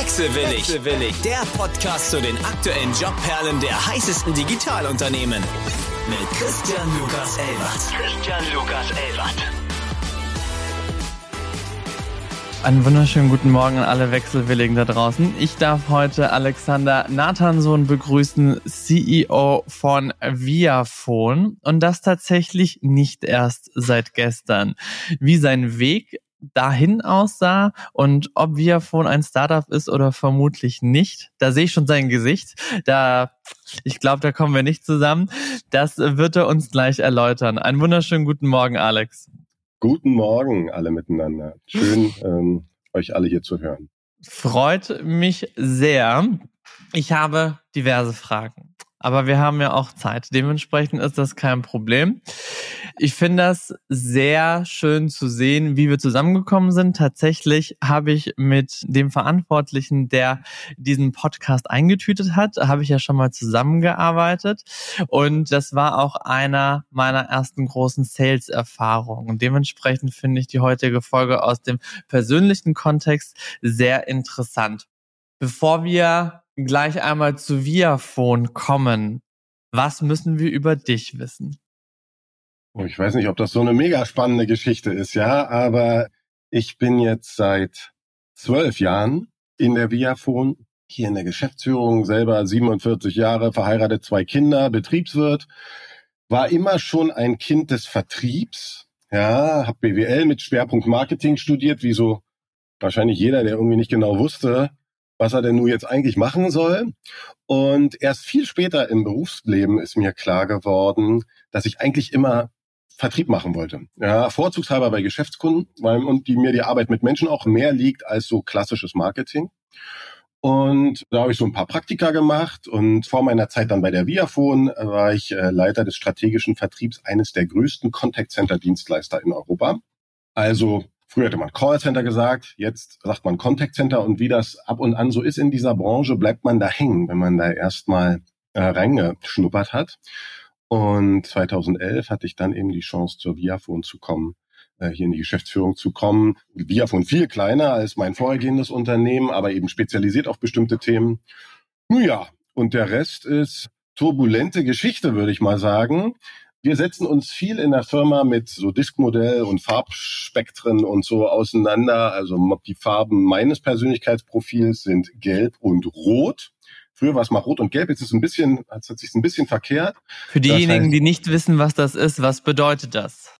Wechselwillig. Wechselwillig. Der Podcast zu den aktuellen Jobperlen der heißesten Digitalunternehmen. Mit Christian Lukas Elbert. Christian Lukas Elbert. Einen wunderschönen guten Morgen an alle Wechselwilligen da draußen. Ich darf heute Alexander Nathansohn begrüßen, CEO von Viafone und das tatsächlich nicht erst seit gestern. Wie sein Weg dahin aussah und ob Viafone ein Startup ist oder vermutlich nicht. Da sehe ich schon sein Gesicht. Da, ich glaube, da kommen wir nicht zusammen. Das wird er uns gleich erläutern. Einen wunderschönen guten Morgen, Alex. Guten Morgen alle miteinander. Schön, ähm, euch alle hier zu hören. Freut mich sehr. Ich habe diverse Fragen. Aber wir haben ja auch Zeit. Dementsprechend ist das kein Problem. Ich finde das sehr schön zu sehen, wie wir zusammengekommen sind. Tatsächlich habe ich mit dem Verantwortlichen, der diesen Podcast eingetütet hat, habe ich ja schon mal zusammengearbeitet. Und das war auch einer meiner ersten großen Sales-Erfahrungen. Dementsprechend finde ich die heutige Folge aus dem persönlichen Kontext sehr interessant. Bevor wir gleich einmal zu Viafone kommen, was müssen wir über dich wissen? Oh, ich weiß nicht, ob das so eine mega spannende Geschichte ist, ja, aber ich bin jetzt seit zwölf Jahren in der Viafone, hier in der Geschäftsführung, selber 47 Jahre, verheiratet, zwei Kinder, Betriebswirt, war immer schon ein Kind des Vertriebs, ja, habe BWL mit Schwerpunkt Marketing studiert, wie so wahrscheinlich jeder, der irgendwie nicht genau wusste, was er denn nun jetzt eigentlich machen soll. Und erst viel später im Berufsleben ist mir klar geworden, dass ich eigentlich immer Vertrieb machen wollte. Ja, vorzugshalber bei Geschäftskunden, weil und die mir die Arbeit mit Menschen auch mehr liegt als so klassisches Marketing. Und da habe ich so ein paar Praktika gemacht und vor meiner Zeit dann bei der Viafone war ich äh, Leiter des strategischen Vertriebs eines der größten Contact Center Dienstleister in Europa. Also Früher hätte man Callcenter gesagt, jetzt sagt man Contact Center und wie das ab und an so ist in dieser Branche, bleibt man da hängen, wenn man da erstmal äh, reingeschnuppert hat. Und 2011 hatte ich dann eben die Chance, zur Viafone zu kommen, äh, hier in die Geschäftsführung zu kommen. Viafone viel kleiner als mein vorhergehendes Unternehmen, aber eben spezialisiert auf bestimmte Themen. Nun ja, und der Rest ist turbulente Geschichte, würde ich mal sagen. Wir setzen uns viel in der Firma mit so Diskmodell und Farbspektren und so auseinander. Also die Farben meines Persönlichkeitsprofils sind gelb und rot. Früher war es mal rot und gelb, jetzt ist es ein bisschen, hat sich ein bisschen verkehrt. Für diejenigen, das heißt, die nicht wissen, was das ist, was bedeutet das?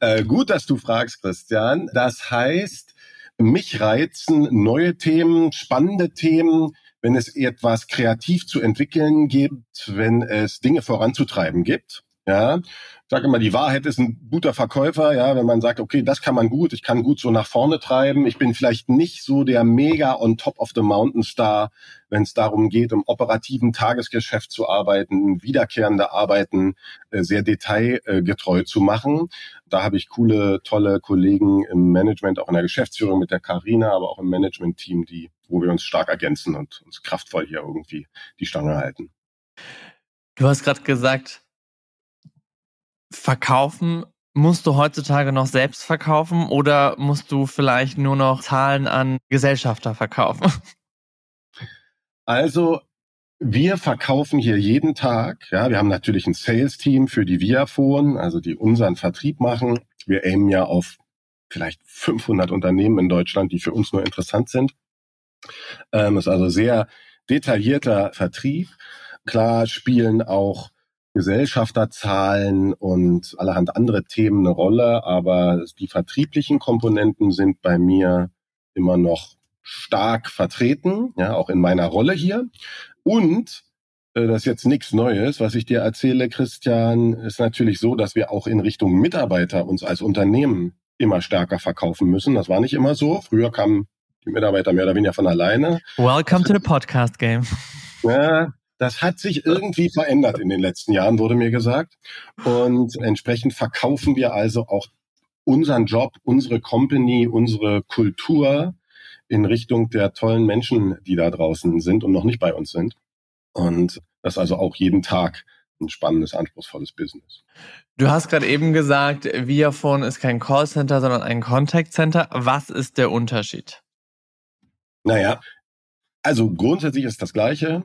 Äh, gut, dass du fragst, Christian. Das heißt, mich reizen neue Themen, spannende Themen, wenn es etwas kreativ zu entwickeln gibt, wenn es Dinge voranzutreiben gibt. Ja, ich sage immer, die Wahrheit ist ein guter Verkäufer, ja, wenn man sagt, okay, das kann man gut, ich kann gut so nach vorne treiben. Ich bin vielleicht nicht so der mega on top of the mountain Star, wenn es darum geht, im operativen Tagesgeschäft zu arbeiten, wiederkehrende Arbeiten äh, sehr detailgetreu zu machen. Da habe ich coole, tolle Kollegen im Management, auch in der Geschäftsführung mit der Karina, aber auch im Management-Team, die, wo wir uns stark ergänzen und uns kraftvoll hier irgendwie die Stange halten. Du hast gerade gesagt, verkaufen musst du heutzutage noch selbst verkaufen oder musst du vielleicht nur noch Zahlen an Gesellschafter verkaufen? Also wir verkaufen hier jeden Tag. Ja, wir haben natürlich ein Sales-Team für die Viafone, also die unseren Vertrieb machen. Wir aimen ja auf vielleicht 500 Unternehmen in Deutschland, die für uns nur interessant sind. Ähm, ist also sehr detaillierter Vertrieb. Klar spielen auch Gesellschafterzahlen und allerhand andere Themen eine Rolle, aber die vertrieblichen Komponenten sind bei mir immer noch stark vertreten, ja, auch in meiner Rolle hier. Und äh, das ist jetzt nichts Neues, was ich dir erzähle, Christian, ist natürlich so, dass wir auch in Richtung Mitarbeiter uns als Unternehmen immer stärker verkaufen müssen. Das war nicht immer so. Früher kamen die Mitarbeiter mehr oder weniger von alleine. Welcome to the podcast game. Ja, das hat sich irgendwie verändert in den letzten Jahren, wurde mir gesagt. Und entsprechend verkaufen wir also auch unseren Job, unsere Company, unsere Kultur in Richtung der tollen Menschen, die da draußen sind und noch nicht bei uns sind. Und das ist also auch jeden Tag ein spannendes, anspruchsvolles Business. Du hast gerade eben gesagt, Viafone ist kein Callcenter, sondern ein Contact Center. Was ist der Unterschied? Naja, Also grundsätzlich ist das Gleiche.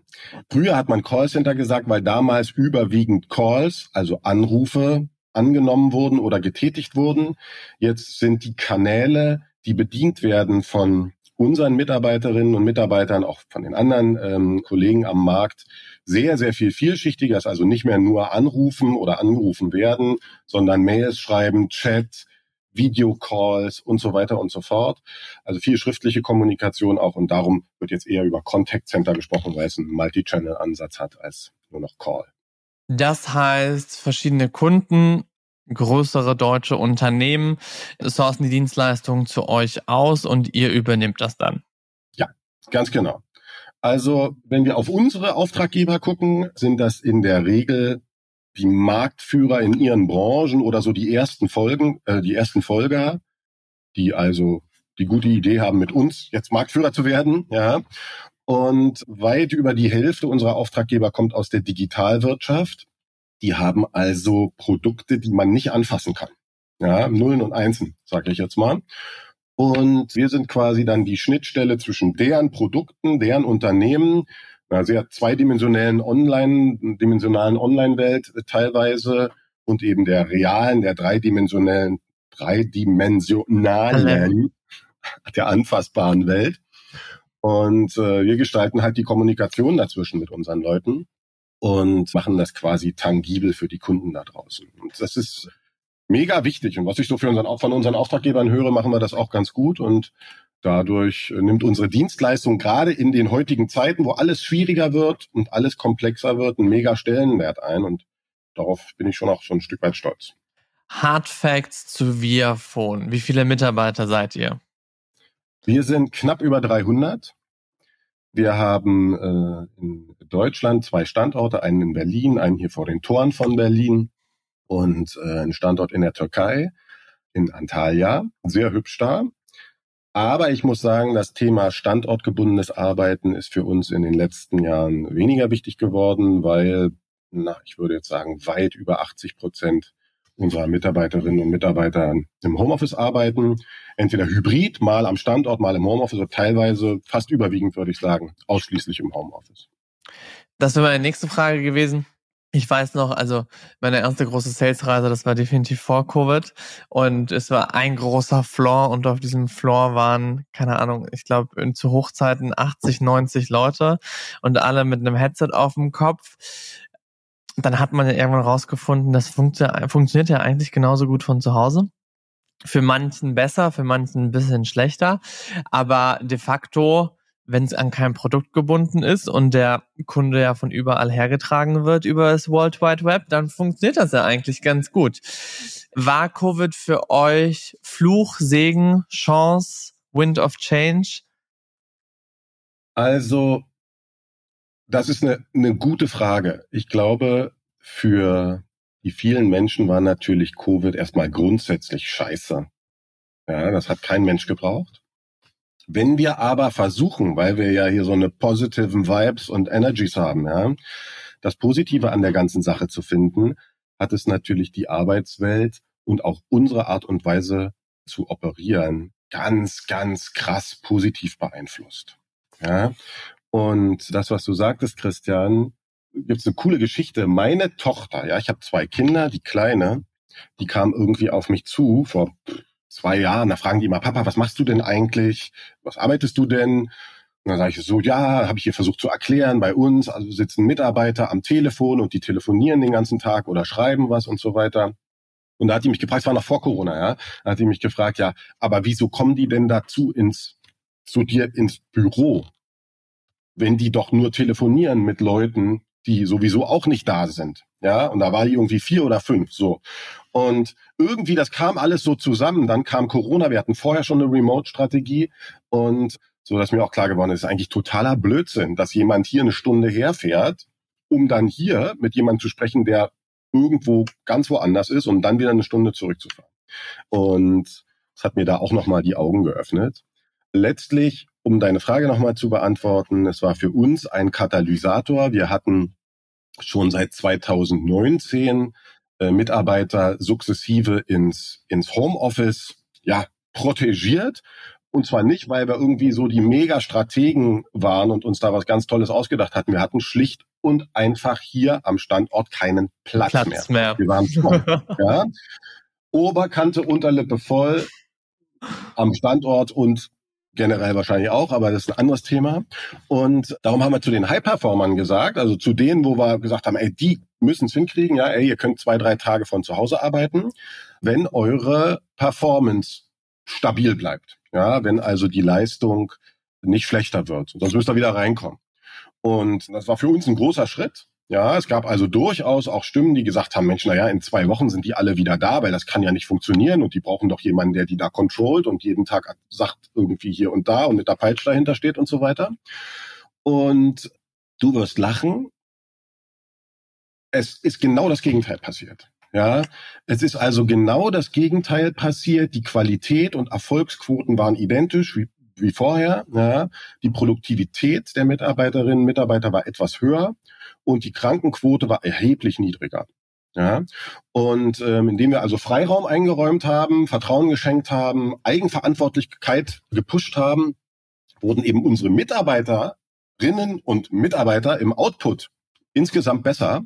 Früher hat man Callcenter gesagt, weil damals überwiegend Calls, also Anrufe, angenommen wurden oder getätigt wurden. Jetzt sind die Kanäle, die bedient werden von unseren Mitarbeiterinnen und Mitarbeitern, auch von den anderen ähm, Kollegen am Markt, sehr, sehr viel vielschichtiger. ist also nicht mehr nur anrufen oder angerufen werden, sondern Mails schreiben, Chat, Videocalls und so weiter und so fort. Also viel schriftliche Kommunikation auch und darum wird jetzt eher über Contact Center gesprochen, weil es einen Multi-Channel-Ansatz hat als nur noch Call. Das heißt, verschiedene Kunden, größere deutsche Unternehmen sourcen die Dienstleistungen zu euch aus und ihr übernimmt das dann. Ja, ganz genau. Also, wenn wir auf unsere Auftraggeber gucken, sind das in der Regel die Marktführer in ihren Branchen oder so die ersten Folgen, äh, die ersten Folger, die also die gute Idee haben, mit uns jetzt Marktführer zu werden, ja. Und weit über die Hälfte unserer Auftraggeber kommt aus der Digitalwirtschaft. Die haben also Produkte, die man nicht anfassen kann. Ja, Nullen und Einsen, sage ich jetzt mal. Und wir sind quasi dann die Schnittstelle zwischen deren Produkten, deren Unternehmen, einer sehr zweidimensionellen Online, dimensionalen Online-Welt teilweise und eben der realen, der dreidimensionellen, dreidimensionalen, der anfassbaren Welt. Und äh, wir gestalten halt die Kommunikation dazwischen mit unseren Leuten und machen das quasi tangibel für die Kunden da draußen. Und das ist mega wichtig. Und was ich so für unseren, von unseren Auftraggebern höre, machen wir das auch ganz gut. Und dadurch nimmt unsere Dienstleistung gerade in den heutigen Zeiten, wo alles schwieriger wird und alles komplexer wird, einen mega Stellenwert ein. Und darauf bin ich schon auch so ein Stück weit stolz. Hard Facts zu Viafone. Wie viele Mitarbeiter seid ihr? Wir sind knapp über 300. Wir haben äh, in Deutschland zwei Standorte, einen in Berlin, einen hier vor den Toren von Berlin und äh, einen Standort in der Türkei, in Antalya. Sehr hübsch da. Aber ich muss sagen, das Thema standortgebundenes Arbeiten ist für uns in den letzten Jahren weniger wichtig geworden, weil, na, ich würde jetzt sagen, weit über 80 Prozent unserer Mitarbeiterinnen und Mitarbeiter im Homeoffice arbeiten. Entweder hybrid, mal am Standort, mal im Homeoffice, oder teilweise fast überwiegend, würde ich sagen, ausschließlich im Homeoffice. Das wäre meine nächste Frage gewesen. Ich weiß noch, also meine erste große Sales-Reise, das war definitiv vor Covid und es war ein großer Floor und auf diesem Floor waren, keine Ahnung, ich glaube zu Hochzeiten 80, 90 Leute und alle mit einem Headset auf dem Kopf dann hat man ja irgendwann rausgefunden, das funktio funktioniert ja eigentlich genauso gut von zu Hause. Für manchen besser, für manchen ein bisschen schlechter. Aber de facto, wenn es an kein Produkt gebunden ist und der Kunde ja von überall hergetragen wird über das World Wide Web, dann funktioniert das ja eigentlich ganz gut. War Covid für euch Fluch, Segen, Chance, Wind of Change? Also das ist eine, eine gute Frage. Ich glaube, für die vielen Menschen war natürlich Covid erstmal grundsätzlich scheiße. Ja, das hat kein Mensch gebraucht. Wenn wir aber versuchen, weil wir ja hier so eine positiven Vibes und Energies haben, ja, das Positive an der ganzen Sache zu finden, hat es natürlich die Arbeitswelt und auch unsere Art und Weise zu operieren ganz, ganz krass positiv beeinflusst. Ja, und das, was du sagtest, Christian, gibt's eine coole Geschichte. Meine Tochter, ja, ich habe zwei Kinder, die kleine, die kam irgendwie auf mich zu vor zwei Jahren. Da fragen die immer, Papa, was machst du denn eigentlich? Was arbeitest du denn? Und dann sage ich so, ja, habe ich hier versucht zu erklären, bei uns, also sitzen Mitarbeiter am Telefon und die telefonieren den ganzen Tag oder schreiben was und so weiter. Und da hat die mich gefragt, es war noch vor Corona, ja, da hat die mich gefragt, ja, aber wieso kommen die denn dazu ins, zu dir ins Büro? wenn die doch nur telefonieren mit Leuten, die sowieso auch nicht da sind. Ja, und da war die irgendwie vier oder fünf, so. Und irgendwie, das kam alles so zusammen. Dann kam Corona. Wir hatten vorher schon eine Remote-Strategie und so, dass mir auch klar geworden ist, ist eigentlich totaler Blödsinn, dass jemand hier eine Stunde herfährt, um dann hier mit jemandem zu sprechen, der irgendwo ganz woanders ist und dann wieder eine Stunde zurückzufahren. Und das hat mir da auch nochmal die Augen geöffnet. Letztlich um deine Frage nochmal zu beantworten, es war für uns ein Katalysator. Wir hatten schon seit 2019 äh, Mitarbeiter sukzessive ins, ins Homeoffice ja, protegiert Und zwar nicht, weil wir irgendwie so die Mega-Strategen waren und uns da was ganz Tolles ausgedacht hatten. Wir hatten schlicht und einfach hier am Standort keinen Platz, Platz mehr. mehr. Wir waren voll. ja. Oberkante, Unterlippe voll am Standort und generell wahrscheinlich auch, aber das ist ein anderes Thema. Und darum haben wir zu den High-Performern gesagt, also zu denen, wo wir gesagt haben, ey, die müssen es hinkriegen, ja, ey, ihr könnt zwei, drei Tage von zu Hause arbeiten, wenn eure Performance stabil bleibt. Ja, wenn also die Leistung nicht schlechter wird. Sonst müsst ihr wieder reinkommen. Und das war für uns ein großer Schritt. Ja, es gab also durchaus auch Stimmen, die gesagt haben, Mensch, naja, in zwei Wochen sind die alle wieder da, weil das kann ja nicht funktionieren und die brauchen doch jemanden, der die da controlt und jeden Tag sagt irgendwie hier und da und mit der Peitsche dahinter steht und so weiter. Und du wirst lachen. Es ist genau das Gegenteil passiert. Ja, es ist also genau das Gegenteil passiert. Die Qualität und Erfolgsquoten waren identisch wie, wie vorher. Ja, die Produktivität der Mitarbeiterinnen und Mitarbeiter war etwas höher und die Krankenquote war erheblich niedriger. Ja, und ähm, indem wir also Freiraum eingeräumt haben, Vertrauen geschenkt haben, Eigenverantwortlichkeit gepusht haben, wurden eben unsere Mitarbeiterinnen und Mitarbeiter im Output insgesamt besser.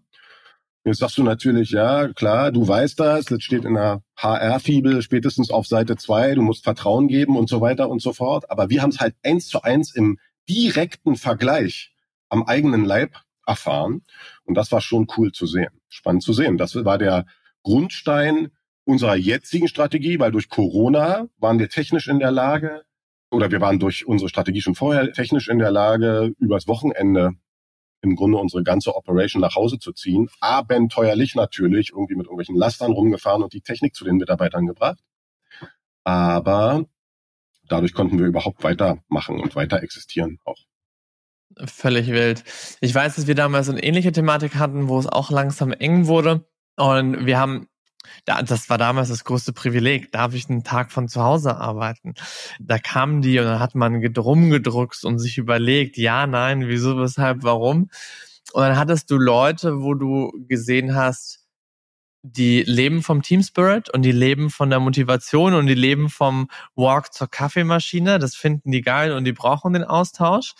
Jetzt sagst du natürlich, ja, klar, du weißt das, das steht in der HR-Fibel spätestens auf Seite zwei, du musst Vertrauen geben und so weiter und so fort. Aber wir haben es halt eins zu eins im direkten Vergleich am eigenen Leib erfahren. Und das war schon cool zu sehen, spannend zu sehen. Das war der Grundstein unserer jetzigen Strategie, weil durch Corona waren wir technisch in der Lage, oder wir waren durch unsere Strategie schon vorher technisch in der Lage, übers Wochenende im Grunde unsere ganze Operation nach Hause zu ziehen. Abenteuerlich natürlich, irgendwie mit irgendwelchen Lastern rumgefahren und die Technik zu den Mitarbeitern gebracht. Aber dadurch konnten wir überhaupt weitermachen und weiter existieren auch. Völlig wild. Ich weiß, dass wir damals eine ähnliche Thematik hatten, wo es auch langsam eng wurde. Und wir haben das war damals das größte Privileg. Darf ich einen Tag von zu Hause arbeiten? Da kamen die und dann hat man rumgedruckt und sich überlegt, ja, nein, wieso, weshalb, warum. Und dann hattest du Leute, wo du gesehen hast, die leben vom Team Spirit und die leben von der Motivation und die leben vom Walk zur Kaffeemaschine. Das finden die geil und die brauchen den Austausch.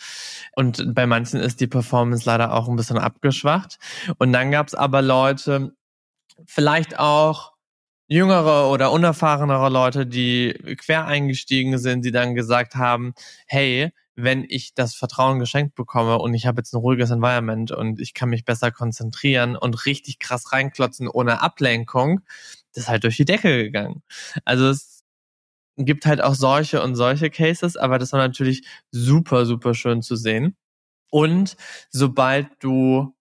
Und bei manchen ist die Performance leider auch ein bisschen abgeschwacht. Und dann gab es aber Leute, vielleicht auch jüngere oder unerfahrenere Leute, die quer eingestiegen sind, die dann gesagt haben, hey, wenn ich das Vertrauen geschenkt bekomme und ich habe jetzt ein ruhiges Environment und ich kann mich besser konzentrieren und richtig krass reinklotzen ohne Ablenkung, das ist halt durch die Decke gegangen. Also es gibt halt auch solche und solche Cases, aber das war natürlich super, super schön zu sehen. Und sobald du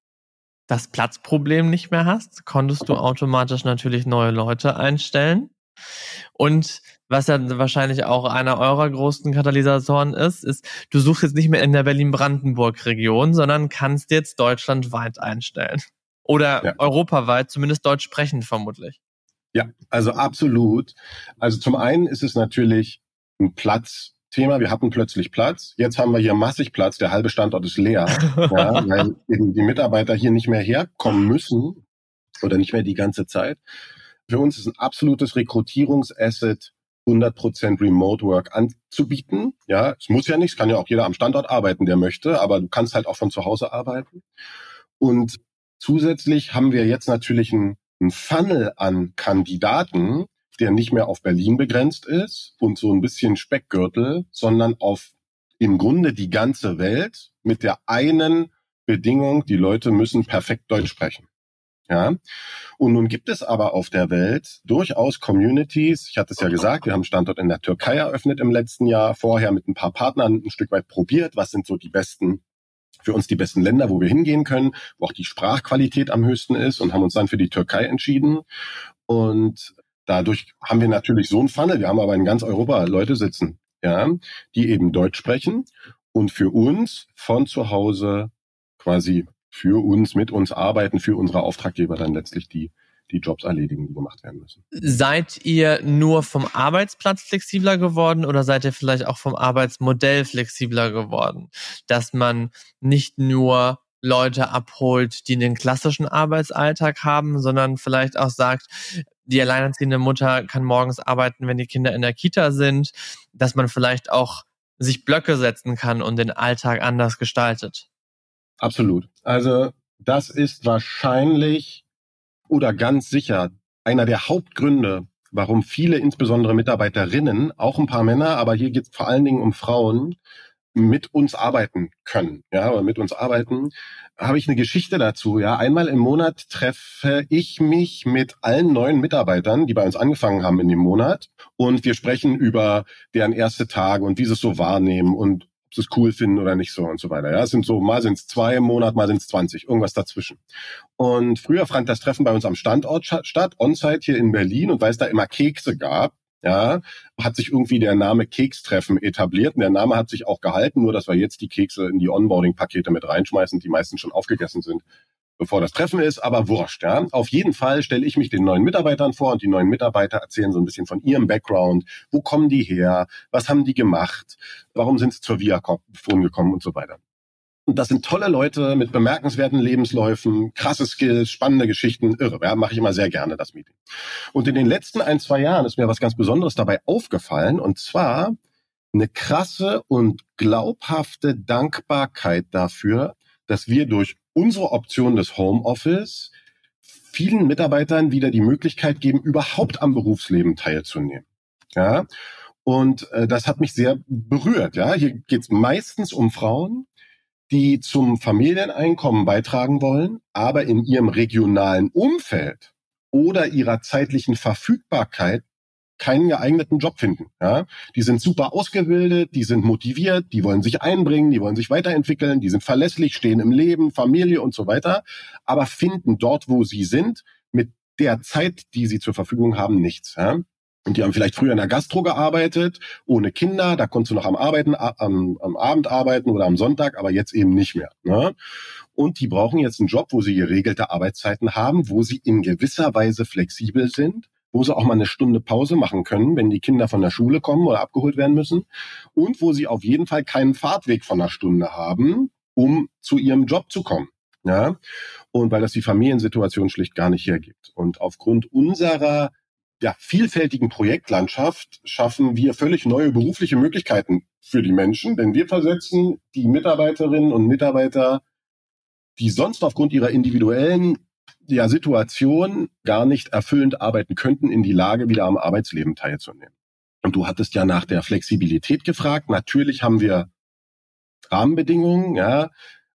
das Platzproblem nicht mehr hast, konntest du automatisch natürlich neue Leute einstellen. Und was ja wahrscheinlich auch einer eurer großen Katalysatoren ist, ist, du suchst jetzt nicht mehr in der Berlin-Brandenburg-Region, sondern kannst jetzt deutschlandweit einstellen. Oder ja. europaweit, zumindest deutsch sprechend vermutlich. Ja, also absolut. Also zum einen ist es natürlich ein Platz, Thema, wir hatten plötzlich Platz. Jetzt haben wir hier massig Platz, der halbe Standort ist leer, ja, weil eben die Mitarbeiter hier nicht mehr herkommen müssen oder nicht mehr die ganze Zeit. Für uns ist ein absolutes Rekrutierungsasset, 100% Remote Work anzubieten. Ja, es muss ja nicht, es kann ja auch jeder am Standort arbeiten, der möchte, aber du kannst halt auch von zu Hause arbeiten. Und zusätzlich haben wir jetzt natürlich ein, ein Funnel an Kandidaten, der nicht mehr auf Berlin begrenzt ist und so ein bisschen Speckgürtel, sondern auf im Grunde die ganze Welt mit der einen Bedingung, die Leute müssen perfekt Deutsch sprechen. Ja. Und nun gibt es aber auf der Welt durchaus Communities. Ich hatte es ja gesagt, wir haben Standort in der Türkei eröffnet im letzten Jahr, vorher mit ein paar Partnern ein Stück weit probiert. Was sind so die besten, für uns die besten Länder, wo wir hingehen können, wo auch die Sprachqualität am höchsten ist und haben uns dann für die Türkei entschieden. Und Dadurch haben wir natürlich so ein Funnel. Wir haben aber in ganz Europa Leute sitzen, ja, die eben Deutsch sprechen und für uns von zu Hause quasi für uns, mit uns arbeiten, für unsere Auftraggeber dann letztlich die, die Jobs erledigen, die gemacht werden müssen. Seid ihr nur vom Arbeitsplatz flexibler geworden oder seid ihr vielleicht auch vom Arbeitsmodell flexibler geworden? Dass man nicht nur Leute abholt, die einen klassischen Arbeitsalltag haben, sondern vielleicht auch sagt, die alleinerziehende Mutter kann morgens arbeiten, wenn die Kinder in der Kita sind, dass man vielleicht auch sich Blöcke setzen kann und den Alltag anders gestaltet. Absolut. Also das ist wahrscheinlich oder ganz sicher einer der Hauptgründe, warum viele, insbesondere Mitarbeiterinnen, auch ein paar Männer, aber hier geht es vor allen Dingen um Frauen, mit uns arbeiten können, ja, oder mit uns arbeiten, habe ich eine Geschichte dazu, ja. Einmal im Monat treffe ich mich mit allen neuen Mitarbeitern, die bei uns angefangen haben in dem Monat und wir sprechen über deren erste Tage und wie sie es so wahrnehmen und ob sie es cool finden oder nicht so und so weiter. Ja, es sind so, mal sind es zwei im Monat, mal sind es 20, irgendwas dazwischen. Und früher fand das Treffen bei uns am Standort statt, on-site hier in Berlin und weil es da immer Kekse gab, ja, hat sich irgendwie der Name Kekstreffen etabliert und der Name hat sich auch gehalten, nur dass wir jetzt die Kekse in die Onboarding-Pakete mit reinschmeißen, die meistens schon aufgegessen sind, bevor das Treffen ist, aber wurscht. Ja. Auf jeden Fall stelle ich mich den neuen Mitarbeitern vor und die neuen Mitarbeiter erzählen so ein bisschen von ihrem Background, wo kommen die her, was haben die gemacht, warum sind sie zur Viacom gekommen und so weiter. Und das sind tolle Leute mit bemerkenswerten Lebensläufen, krasse Skills, spannende Geschichten, irre. Ja, mache ich immer sehr gerne das Meeting. Und in den letzten ein, zwei Jahren ist mir was ganz Besonderes dabei aufgefallen. Und zwar eine krasse und glaubhafte Dankbarkeit dafür, dass wir durch unsere Option des Homeoffice vielen Mitarbeitern wieder die Möglichkeit geben, überhaupt am Berufsleben teilzunehmen. Ja, und äh, das hat mich sehr berührt. Ja, hier geht es meistens um Frauen, die zum Familieneinkommen beitragen wollen, aber in ihrem regionalen Umfeld oder ihrer zeitlichen Verfügbarkeit keinen geeigneten Job finden. Ja? Die sind super ausgebildet, die sind motiviert, die wollen sich einbringen, die wollen sich weiterentwickeln, die sind verlässlich, stehen im Leben, Familie und so weiter, aber finden dort, wo sie sind, mit der Zeit, die sie zur Verfügung haben, nichts. Ja? Und die haben vielleicht früher in der Gastro gearbeitet, ohne Kinder, da konntest du noch am Arbeiten, am, am Abend arbeiten oder am Sonntag, aber jetzt eben nicht mehr. Ne? Und die brauchen jetzt einen Job, wo sie geregelte Arbeitszeiten haben, wo sie in gewisser Weise flexibel sind, wo sie auch mal eine Stunde Pause machen können, wenn die Kinder von der Schule kommen oder abgeholt werden müssen. Und wo sie auf jeden Fall keinen Fahrtweg von einer Stunde haben, um zu ihrem Job zu kommen. Ja? Und weil das die Familiensituation schlicht gar nicht hergibt. Und aufgrund unserer ja, vielfältigen Projektlandschaft schaffen wir völlig neue berufliche Möglichkeiten für die Menschen, denn wir versetzen die Mitarbeiterinnen und Mitarbeiter, die sonst aufgrund ihrer individuellen ja, Situation gar nicht erfüllend arbeiten könnten, in die Lage, wieder am Arbeitsleben teilzunehmen. Und du hattest ja nach der Flexibilität gefragt. Natürlich haben wir Rahmenbedingungen, ja.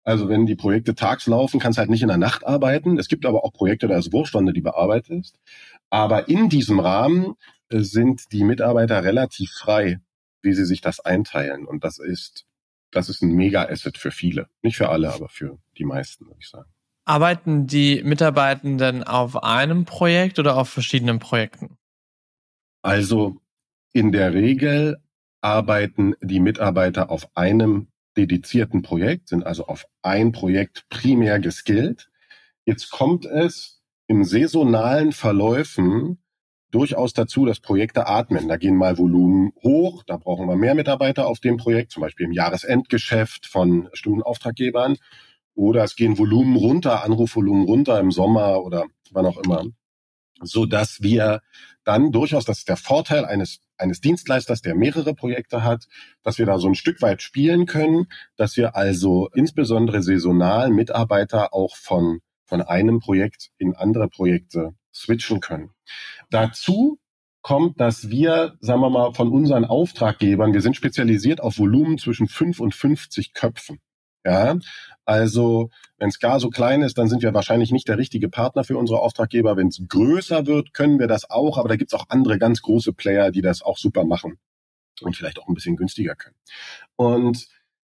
Also wenn die Projekte tags laufen, kannst halt nicht in der Nacht arbeiten. Es gibt aber auch Projekte, da ist Wurscht, wann du die bearbeitest. Aber in diesem Rahmen äh, sind die Mitarbeiter relativ frei, wie sie sich das einteilen. Und das ist, das ist ein Mega-Asset für viele. Nicht für alle, aber für die meisten, würde ich sagen. Arbeiten die Mitarbeitenden auf einem Projekt oder auf verschiedenen Projekten? Also in der Regel arbeiten die Mitarbeiter auf einem dedizierten Projekt, sind also auf ein Projekt primär geskillt. Jetzt kommt es im saisonalen Verläufen durchaus dazu, dass Projekte atmen. Da gehen mal Volumen hoch, da brauchen wir mehr Mitarbeiter auf dem Projekt, zum Beispiel im Jahresendgeschäft von bestimmten Auftraggebern. Oder es gehen Volumen runter, Anrufvolumen runter im Sommer oder wann auch immer. So dass wir dann durchaus, das ist der Vorteil eines, eines Dienstleisters, der mehrere Projekte hat, dass wir da so ein Stück weit spielen können, dass wir also insbesondere saisonal Mitarbeiter auch von von einem Projekt in andere Projekte switchen können. Dazu kommt, dass wir, sagen wir mal, von unseren Auftraggebern, wir sind spezialisiert auf Volumen zwischen 5 und 50 Köpfen. Ja, also wenn es gar so klein ist, dann sind wir wahrscheinlich nicht der richtige Partner für unsere Auftraggeber. Wenn es größer wird, können wir das auch, aber da gibt es auch andere ganz große Player, die das auch super machen und vielleicht auch ein bisschen günstiger können. Und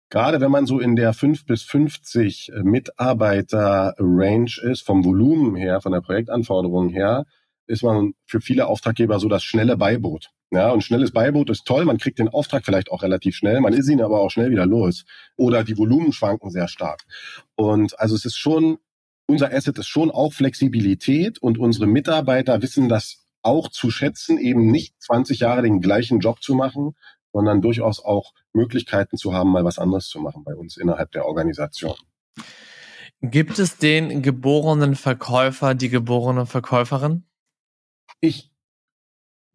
gerade wenn man so in der 5 bis 50 äh, Mitarbeiter Range ist, vom Volumen her, von der Projektanforderung her, ist man für viele Auftraggeber so das schnelle Beiboot. Ja, und schnelles Beiboot ist toll, man kriegt den Auftrag vielleicht auch relativ schnell, man ist ihn aber auch schnell wieder los. Oder die Volumen schwanken sehr stark. Und also es ist schon, unser Asset ist schon auch Flexibilität und unsere Mitarbeiter wissen das auch zu schätzen, eben nicht 20 Jahre den gleichen Job zu machen, sondern durchaus auch Möglichkeiten zu haben, mal was anderes zu machen bei uns innerhalb der Organisation. Gibt es den geborenen Verkäufer, die geborene Verkäuferin? Ich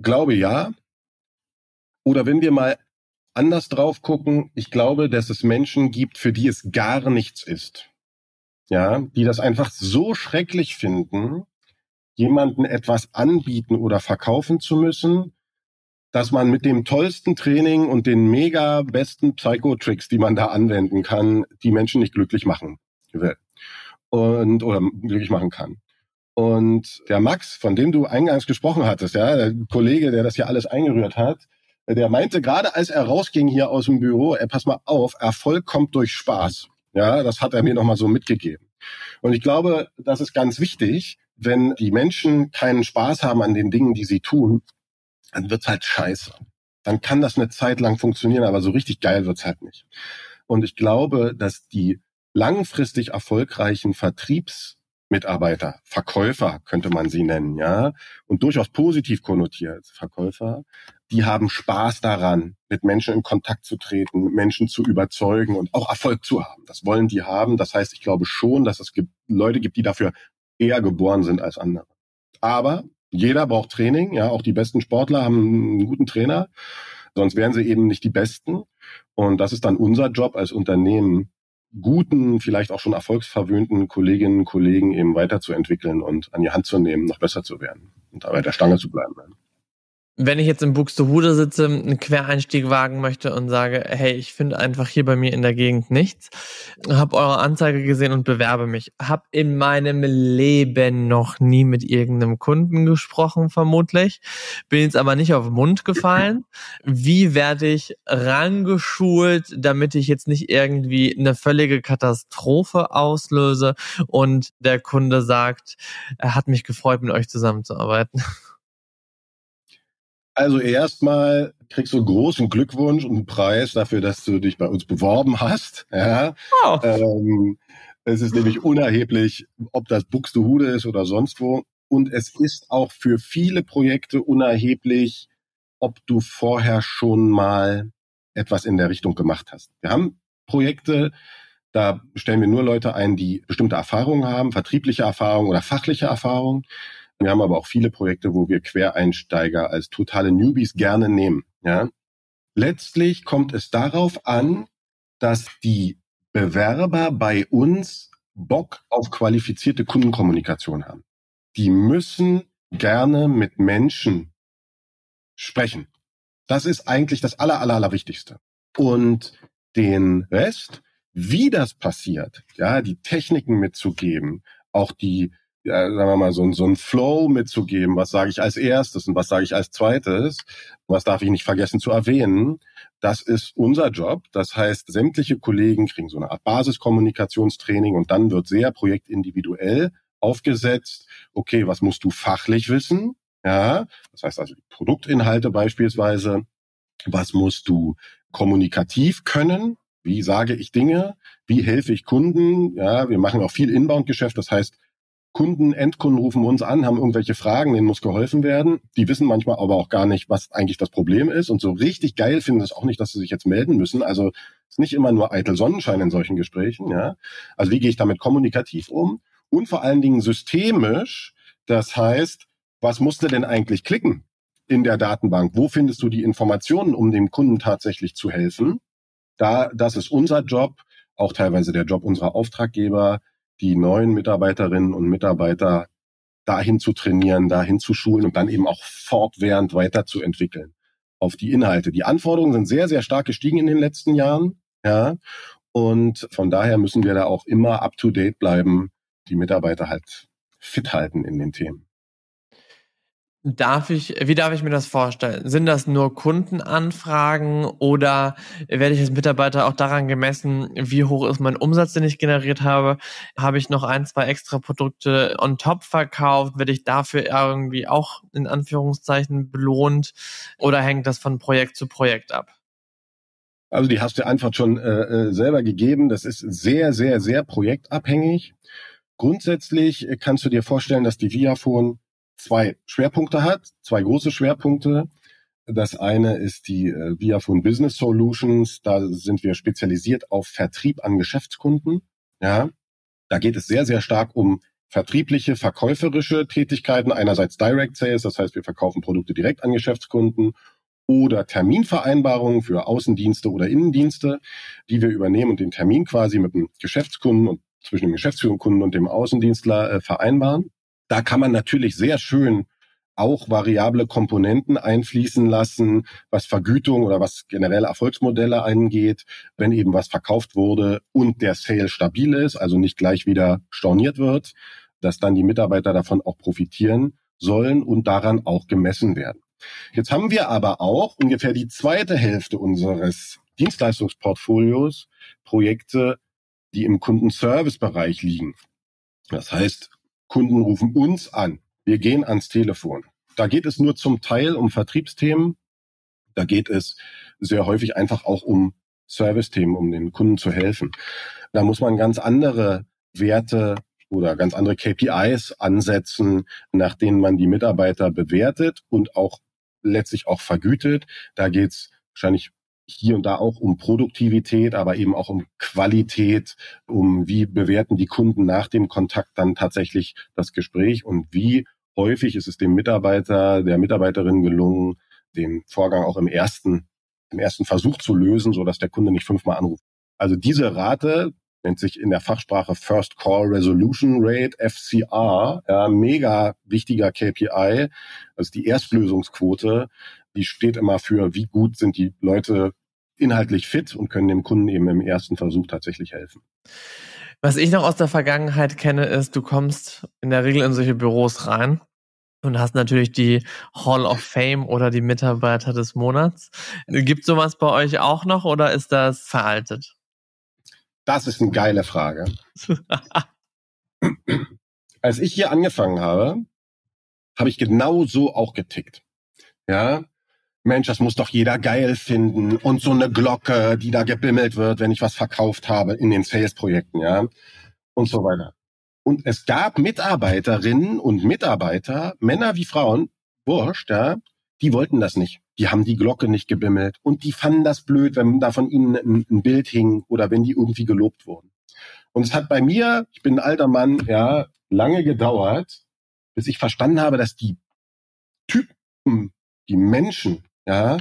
glaube ja. Oder wenn wir mal anders drauf gucken, ich glaube, dass es Menschen gibt, für die es gar nichts ist. Ja, die das einfach so schrecklich finden, jemanden etwas anbieten oder verkaufen zu müssen, dass man mit dem tollsten Training und den mega besten Psychotricks, die man da anwenden kann, die Menschen nicht glücklich machen will und oder glücklich machen kann. Und der Max, von dem du eingangs gesprochen hattest, ja, der Kollege, der das hier alles eingerührt hat, der meinte gerade, als er rausging hier aus dem Büro, ey, pass mal auf, Erfolg kommt durch Spaß. Ja, das hat er mir nochmal so mitgegeben. Und ich glaube, das ist ganz wichtig, wenn die Menschen keinen Spaß haben an den Dingen, die sie tun, dann wird's halt scheiße. Dann kann das eine Zeit lang funktionieren, aber so richtig geil wird's halt nicht. Und ich glaube, dass die langfristig erfolgreichen Vertriebs Mitarbeiter, Verkäufer könnte man sie nennen, ja, und durchaus positiv konnotiert, Verkäufer, die haben Spaß daran, mit Menschen in Kontakt zu treten, Menschen zu überzeugen und auch Erfolg zu haben. Das wollen die haben. Das heißt, ich glaube schon, dass es gibt, Leute gibt, die dafür eher geboren sind als andere. Aber jeder braucht Training, ja, auch die besten Sportler haben einen guten Trainer, sonst wären sie eben nicht die Besten. Und das ist dann unser Job als Unternehmen, guten, vielleicht auch schon erfolgsverwöhnten Kolleginnen und Kollegen eben weiterzuentwickeln und an die Hand zu nehmen, noch besser zu werden und dabei der Stange zu bleiben wenn ich jetzt in Buxtehude sitze, einen Quereinstieg wagen möchte und sage, hey, ich finde einfach hier bei mir in der Gegend nichts, habe eure Anzeige gesehen und bewerbe mich, habe in meinem Leben noch nie mit irgendeinem Kunden gesprochen, vermutlich, bin jetzt aber nicht auf den Mund gefallen. Wie werde ich rangeschult, damit ich jetzt nicht irgendwie eine völlige Katastrophe auslöse und der Kunde sagt, er hat mich gefreut, mit euch zusammenzuarbeiten? Also erstmal kriegst du großen Glückwunsch und einen Preis dafür, dass du dich bei uns beworben hast. Ja. Oh. Ähm, es ist nämlich unerheblich, ob das Buxtehude ist oder sonst wo. Und es ist auch für viele Projekte unerheblich, ob du vorher schon mal etwas in der Richtung gemacht hast. Wir haben Projekte, da stellen wir nur Leute ein, die bestimmte Erfahrungen haben, vertriebliche Erfahrungen oder fachliche Erfahrungen. Wir haben aber auch viele Projekte, wo wir Quereinsteiger als totale Newbies gerne nehmen. Ja. Letztlich kommt es darauf an, dass die Bewerber bei uns Bock auf qualifizierte Kundenkommunikation haben. Die müssen gerne mit Menschen sprechen. Das ist eigentlich das aller, aller, aller Wichtigste. Und den Rest, wie das passiert, ja, die Techniken mitzugeben, auch die ja, sagen wir mal, so, so ein Flow mitzugeben. Was sage ich als erstes und was sage ich als zweites? Was darf ich nicht vergessen zu erwähnen? Das ist unser Job. Das heißt, sämtliche Kollegen kriegen so eine Art Basiskommunikationstraining und dann wird sehr projektindividuell aufgesetzt. Okay, was musst du fachlich wissen? Ja, das heißt also Produktinhalte beispielsweise. Was musst du kommunikativ können? Wie sage ich Dinge? Wie helfe ich Kunden? Ja, wir machen auch viel Inbound-Geschäft. Das heißt, Kunden, Endkunden rufen uns an, haben irgendwelche Fragen, denen muss geholfen werden. Die wissen manchmal aber auch gar nicht, was eigentlich das Problem ist. Und so richtig geil finden es auch nicht, dass sie sich jetzt melden müssen. Also ist nicht immer nur eitel Sonnenschein in solchen Gesprächen. Ja? Also wie gehe ich damit kommunikativ um? Und vor allen Dingen systemisch. Das heißt, was musste denn eigentlich klicken in der Datenbank? Wo findest du die Informationen, um dem Kunden tatsächlich zu helfen? Da, das ist unser Job, auch teilweise der Job unserer Auftraggeber, die neuen Mitarbeiterinnen und Mitarbeiter dahin zu trainieren, dahin zu schulen und dann eben auch fortwährend weiterzuentwickeln auf die Inhalte. Die Anforderungen sind sehr, sehr stark gestiegen in den letzten Jahren. Ja, und von daher müssen wir da auch immer up to date bleiben, die Mitarbeiter halt fit halten in den Themen. Darf ich, wie darf ich mir das vorstellen? Sind das nur Kundenanfragen oder werde ich als Mitarbeiter auch daran gemessen, wie hoch ist mein Umsatz, den ich generiert habe? Habe ich noch ein, zwei extra Produkte on top verkauft? Werde ich dafür irgendwie auch in Anführungszeichen belohnt? Oder hängt das von Projekt zu Projekt ab? Also die hast du einfach schon äh, äh selber gegeben. Das ist sehr, sehr, sehr projektabhängig. Grundsätzlich kannst du dir vorstellen, dass die Viafone zwei Schwerpunkte hat, zwei große Schwerpunkte. Das eine ist die äh, Viafone Business Solutions. Da sind wir spezialisiert auf Vertrieb an Geschäftskunden. Ja, da geht es sehr, sehr stark um vertriebliche, verkäuferische Tätigkeiten, einerseits Direct Sales, das heißt, wir verkaufen Produkte direkt an Geschäftskunden oder Terminvereinbarungen für Außendienste oder Innendienste, die wir übernehmen und den Termin quasi mit dem Geschäftskunden und zwischen dem Geschäftskunden und dem Außendienstler äh, vereinbaren. Da kann man natürlich sehr schön auch variable Komponenten einfließen lassen, was Vergütung oder was generell Erfolgsmodelle angeht, wenn eben was verkauft wurde und der Sale stabil ist, also nicht gleich wieder storniert wird, dass dann die Mitarbeiter davon auch profitieren sollen und daran auch gemessen werden. Jetzt haben wir aber auch ungefähr die zweite Hälfte unseres Dienstleistungsportfolios Projekte, die im Kundenservice-Bereich liegen. Das heißt, Kunden rufen uns an wir gehen ans Telefon. Da geht es nur zum Teil um Vertriebsthemen. Da geht es sehr häufig einfach auch um Service-Themen, um den Kunden zu helfen. Da muss man ganz andere Werte oder ganz andere KPIs ansetzen, nach denen man die Mitarbeiter bewertet und auch letztlich auch vergütet. Da geht es wahrscheinlich hier und da auch um Produktivität, aber eben auch um Qualität, um wie bewerten die Kunden nach dem Kontakt dann tatsächlich das Gespräch und wie häufig ist es dem Mitarbeiter, der Mitarbeiterin gelungen, den Vorgang auch im ersten, im ersten Versuch zu lösen, so dass der Kunde nicht fünfmal anruft. Also diese Rate nennt sich in der Fachsprache First Call Resolution Rate, FCR, ja, mega wichtiger KPI. Also die Erstlösungsquote, die steht immer für, wie gut sind die Leute inhaltlich fit und können dem Kunden eben im ersten Versuch tatsächlich helfen. Was ich noch aus der Vergangenheit kenne, ist, du kommst in der Regel in solche Büros rein und hast natürlich die Hall of Fame oder die Mitarbeiter des Monats. Gibt sowas bei euch auch noch oder ist das veraltet? Das ist eine geile Frage. Als ich hier angefangen habe, habe ich genau so auch getickt. Ja, Mensch, das muss doch jeder geil finden und so eine Glocke, die da gebimmelt wird, wenn ich was verkauft habe in den Sales-Projekten, ja, und so weiter. Und es gab Mitarbeiterinnen und Mitarbeiter, Männer wie Frauen, wurscht, ja, die wollten das nicht. Die haben die Glocke nicht gebimmelt und die fanden das blöd, wenn da von ihnen ein, ein Bild hing oder wenn die irgendwie gelobt wurden. Und es hat bei mir, ich bin ein alter Mann, ja, lange gedauert, bis ich verstanden habe, dass die Typen, die Menschen, ja,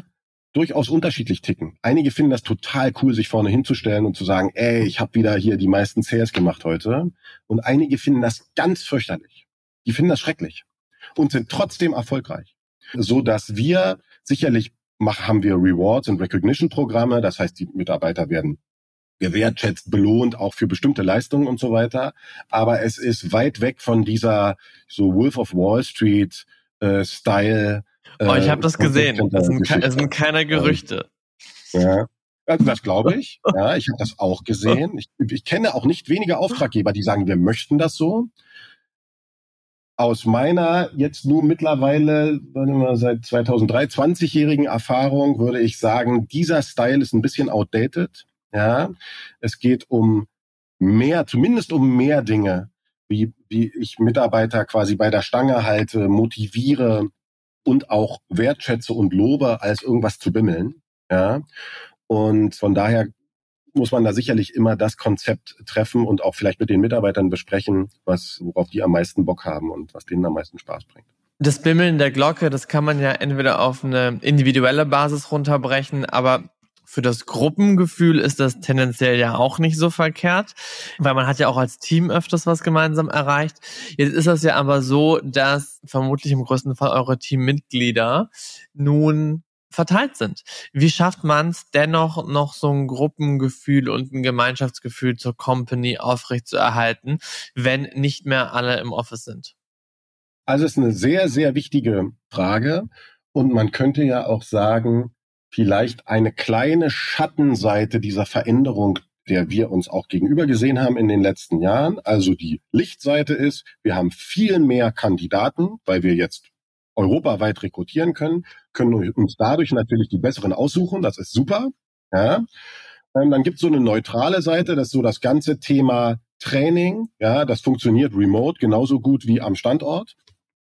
durchaus unterschiedlich ticken. Einige finden das total cool, sich vorne hinzustellen und zu sagen, ey, ich habe wieder hier die meisten Sales gemacht heute. Und einige finden das ganz fürchterlich. Die finden das schrecklich und sind trotzdem erfolgreich. So dass wir sicherlich machen, haben wir Rewards und Recognition Programme. Das heißt, die Mitarbeiter werden gewertschätzt, belohnt, auch für bestimmte Leistungen und so weiter. Aber es ist weit weg von dieser so Wolf of Wall Street äh, Style, Oh, ich habe das gesehen. Es sind, ke sind keine Gerüchte. Ja. Also das glaube ich. Ja, ich habe das auch gesehen. Ich, ich kenne auch nicht wenige Auftraggeber, die sagen, wir möchten das so. Aus meiner jetzt nur mittlerweile mal, seit 2003 20-jährigen Erfahrung würde ich sagen, dieser Style ist ein bisschen outdated. Ja, es geht um mehr, zumindest um mehr Dinge, wie, wie ich Mitarbeiter quasi bei der Stange halte, motiviere, und auch wertschätze und lobe, als irgendwas zu bimmeln. Ja. Und von daher muss man da sicherlich immer das Konzept treffen und auch vielleicht mit den Mitarbeitern besprechen, was, worauf die am meisten Bock haben und was denen am meisten Spaß bringt. Das Bimmeln der Glocke, das kann man ja entweder auf eine individuelle Basis runterbrechen, aber für das Gruppengefühl ist das tendenziell ja auch nicht so verkehrt, weil man hat ja auch als Team öfters was gemeinsam erreicht. Jetzt ist das ja aber so, dass vermutlich im größten Fall eure Teammitglieder nun verteilt sind. Wie schafft man es dennoch noch so ein Gruppengefühl und ein Gemeinschaftsgefühl zur Company aufrechtzuerhalten, wenn nicht mehr alle im Office sind? Also es ist eine sehr, sehr wichtige Frage. Und man könnte ja auch sagen, vielleicht eine kleine Schattenseite dieser Veränderung, der wir uns auch gegenüber gesehen haben in den letzten Jahren. Also die Lichtseite ist, wir haben viel mehr Kandidaten, weil wir jetzt europaweit rekrutieren können, können uns dadurch natürlich die besseren aussuchen. Das ist super. Ja. Ähm, dann gibt es so eine neutrale Seite, das ist so das ganze Thema Training. Ja, das funktioniert remote genauso gut wie am Standort.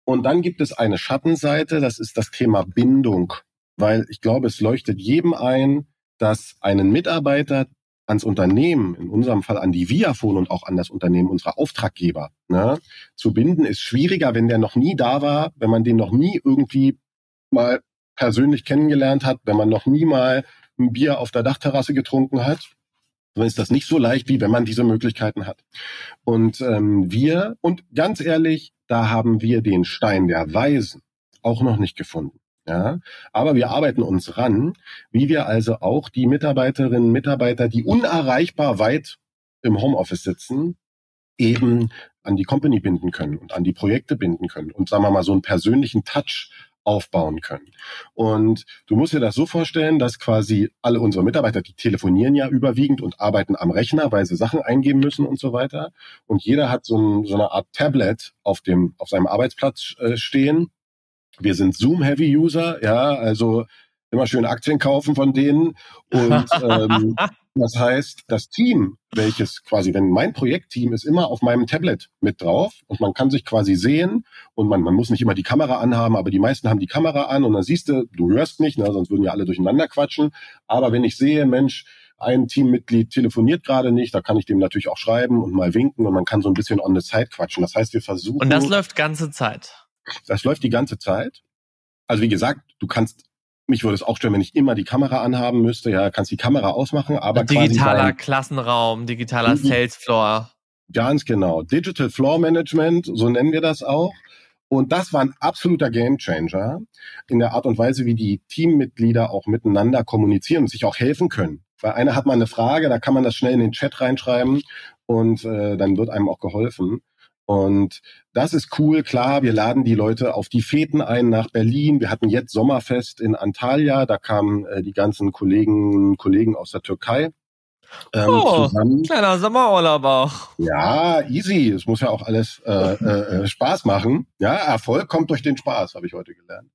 Und dann gibt es eine Schattenseite, das ist das Thema Bindung weil ich glaube, es leuchtet jedem ein, dass einen Mitarbeiter ans Unternehmen, in unserem Fall an die Viafone und auch an das Unternehmen unserer Auftraggeber, ne, zu binden, ist schwieriger, wenn der noch nie da war, wenn man den noch nie irgendwie mal persönlich kennengelernt hat, wenn man noch nie mal ein Bier auf der Dachterrasse getrunken hat, dann ist das nicht so leicht, wie wenn man diese Möglichkeiten hat. Und ähm, wir, und ganz ehrlich, da haben wir den Stein der Weisen auch noch nicht gefunden. Ja, aber wir arbeiten uns ran, wie wir also auch die Mitarbeiterinnen und Mitarbeiter, die unerreichbar weit im Homeoffice sitzen, eben an die Company binden können und an die Projekte binden können und sagen wir mal so einen persönlichen Touch aufbauen können. Und du musst dir das so vorstellen, dass quasi alle unsere Mitarbeiter, die telefonieren ja überwiegend und arbeiten am Rechner, weil sie Sachen eingeben müssen und so weiter. Und jeder hat so, ein, so eine Art Tablet auf dem auf seinem Arbeitsplatz äh, stehen wir sind Zoom-Heavy-User, ja, also immer schön Aktien kaufen von denen. Und ähm, das heißt, das Team, welches quasi, wenn mein Projektteam ist immer auf meinem Tablet mit drauf und man kann sich quasi sehen und man, man muss nicht immer die Kamera anhaben, aber die meisten haben die Kamera an und dann siehst du, du hörst nicht, ne, sonst würden ja alle durcheinander quatschen. Aber wenn ich sehe, Mensch, ein Teammitglied telefoniert gerade nicht, da kann ich dem natürlich auch schreiben und mal winken und man kann so ein bisschen on the side quatschen. Das heißt, wir versuchen. Und das läuft ganze Zeit. Das läuft die ganze Zeit. Also wie gesagt, du kannst, mich würde es auch stören, wenn ich immer die Kamera anhaben müsste. Ja, kannst die Kamera ausmachen, aber digitaler Klassenraum, digitaler Sales Floor. Ganz genau. Digital Floor Management, so nennen wir das auch. Und das war ein absoluter Gamechanger in der Art und Weise, wie die Teammitglieder auch miteinander kommunizieren und sich auch helfen können. Weil einer hat mal eine Frage, da kann man das schnell in den Chat reinschreiben und äh, dann wird einem auch geholfen. Und das ist cool, klar, wir laden die Leute auf die Feten ein nach Berlin. Wir hatten jetzt Sommerfest in Antalya, da kamen äh, die ganzen Kollegen, Kollegen aus der Türkei. Ähm, oh, zusammen. kleiner Sommerurlaub auch. Ja, easy. Es muss ja auch alles äh, äh, äh, Spaß machen. Ja, Erfolg kommt durch den Spaß, habe ich heute gelernt.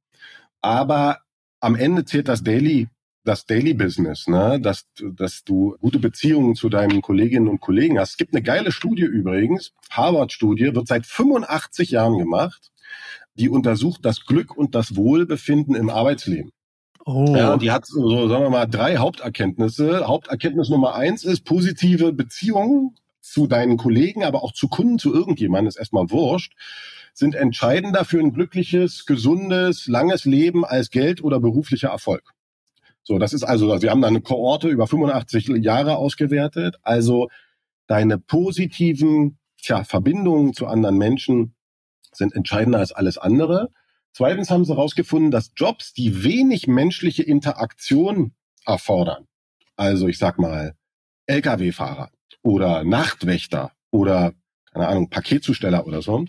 Aber am Ende zählt das Daily das Daily Business, ne? dass, dass du gute Beziehungen zu deinen Kolleginnen und Kollegen hast. Es gibt eine geile Studie übrigens, Harvard-Studie, wird seit 85 Jahren gemacht, die untersucht das Glück und das Wohlbefinden im Arbeitsleben. Oh. Ja, die hat so, sagen wir mal, drei Haupterkenntnisse. Haupterkenntnis Nummer eins ist positive Beziehungen zu deinen Kollegen, aber auch zu Kunden, zu irgendjemandem, ist erstmal wurscht, sind entscheidender für ein glückliches, gesundes, langes Leben als Geld oder beruflicher Erfolg. So, das ist also, wir haben da eine Kohorte über 85 Jahre ausgewertet. Also deine positiven tja, Verbindungen zu anderen Menschen sind entscheidender als alles andere. Zweitens haben sie herausgefunden, dass Jobs, die wenig menschliche Interaktion erfordern, also ich sag mal Lkw-Fahrer oder Nachtwächter oder keine Ahnung, Paketzusteller oder so,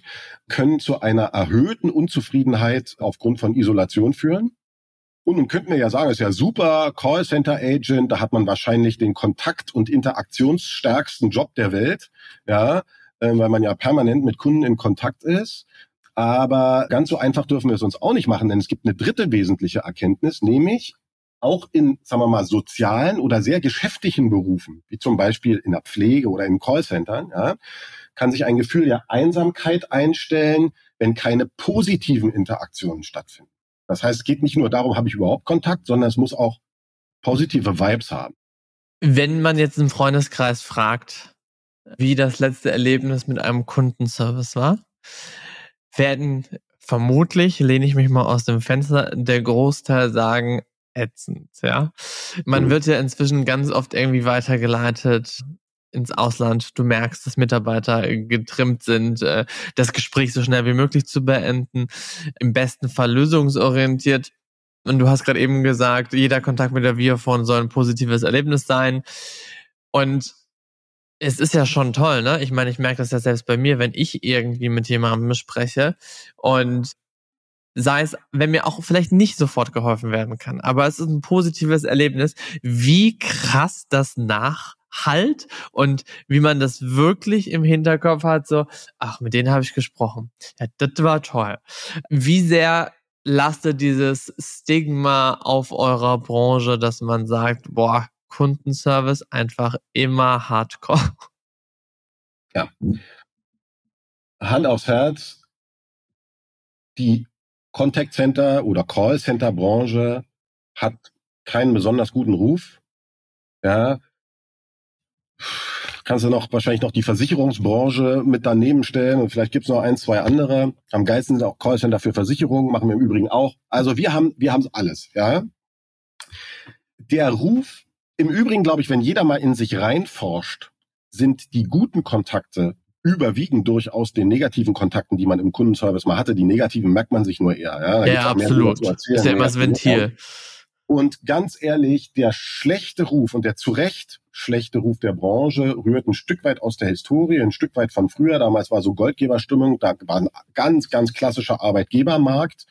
können zu einer erhöhten Unzufriedenheit aufgrund von Isolation führen. Und nun könnten wir ja sagen, ist ja super, Callcenter Agent, da hat man wahrscheinlich den Kontakt- und interaktionsstärksten Job der Welt, ja, äh, weil man ja permanent mit Kunden in Kontakt ist. Aber ganz so einfach dürfen wir es uns auch nicht machen, denn es gibt eine dritte wesentliche Erkenntnis, nämlich auch in, sagen wir mal, sozialen oder sehr geschäftlichen Berufen, wie zum Beispiel in der Pflege oder im Callcenter, ja, kann sich ein Gefühl der Einsamkeit einstellen, wenn keine positiven Interaktionen stattfinden. Das heißt, es geht nicht nur darum, habe ich überhaupt Kontakt, sondern es muss auch positive Vibes haben. Wenn man jetzt im Freundeskreis fragt, wie das letzte Erlebnis mit einem Kundenservice war, werden vermutlich, lehne ich mich mal aus dem Fenster, der Großteil sagen, ätzend, ja. Man mhm. wird ja inzwischen ganz oft irgendwie weitergeleitet ins Ausland. Du merkst, dass Mitarbeiter getrimmt sind, äh, das Gespräch so schnell wie möglich zu beenden, im besten Fall lösungsorientiert. Und du hast gerade eben gesagt, jeder Kontakt mit der Viafone soll ein positives Erlebnis sein. Und es ist ja schon toll, ne? Ich meine, ich merke das ja selbst bei mir, wenn ich irgendwie mit jemandem spreche und sei es, wenn mir auch vielleicht nicht sofort geholfen werden kann, aber es ist ein positives Erlebnis, wie krass das nach Halt und wie man das wirklich im Hinterkopf hat, so, ach, mit denen habe ich gesprochen. Ja, das war toll. Wie sehr lastet dieses Stigma auf eurer Branche, dass man sagt, boah, Kundenservice einfach immer hardcore? Ja. Hand aufs Herz, die Contact Center oder Call Center Branche hat keinen besonders guten Ruf. Ja, kannst du noch wahrscheinlich noch die Versicherungsbranche mit daneben stellen und vielleicht gibt's noch ein, zwei andere. Am geilsten sind auch Callcenter für Versicherungen, machen wir im Übrigen auch. Also wir haben, wir haben's alles, ja. Der Ruf, im Übrigen glaube ich, wenn jeder mal in sich reinforscht, sind die guten Kontakte überwiegend durchaus den negativen Kontakten, die man im Kundenservice mal hatte. Die negativen merkt man sich nur eher. Ja, ja absolut. Ist ja immer das Ventil. Und ganz ehrlich, der schlechte Ruf und der zu Recht schlechte Ruf der Branche rührt ein Stück weit aus der Historie, ein Stück weit von früher. Damals war so Goldgeberstimmung, da war ein ganz, ganz klassischer Arbeitgebermarkt.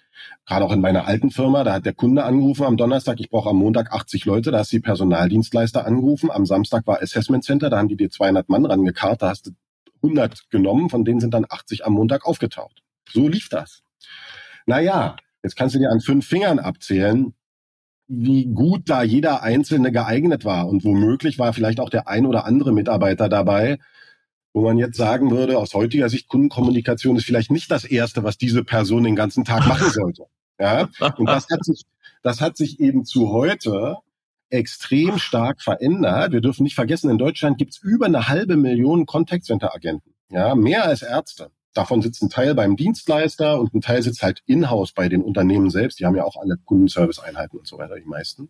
Gerade auch in meiner alten Firma, da hat der Kunde angerufen am Donnerstag, ich brauche am Montag 80 Leute, da hast die Personaldienstleister angerufen. Am Samstag war Assessment Center, da haben die dir 200 Mann rangekarrt, da hast du 100 genommen, von denen sind dann 80 am Montag aufgetaucht. So lief das. Naja, jetzt kannst du dir an fünf Fingern abzählen, wie gut da jeder Einzelne geeignet war. Und womöglich war vielleicht auch der ein oder andere Mitarbeiter dabei, wo man jetzt sagen würde, aus heutiger Sicht, Kundenkommunikation ist vielleicht nicht das Erste, was diese Person den ganzen Tag machen sollte. Ja, und das hat sich, das hat sich eben zu heute extrem stark verändert. Wir dürfen nicht vergessen, in Deutschland gibt's über eine halbe Million Contact Center Agenten. Ja, mehr als Ärzte. Davon sitzt ein Teil beim Dienstleister und ein Teil sitzt halt in-house bei den Unternehmen selbst. Die haben ja auch alle Kundenservice-Einheiten und so weiter, die meisten.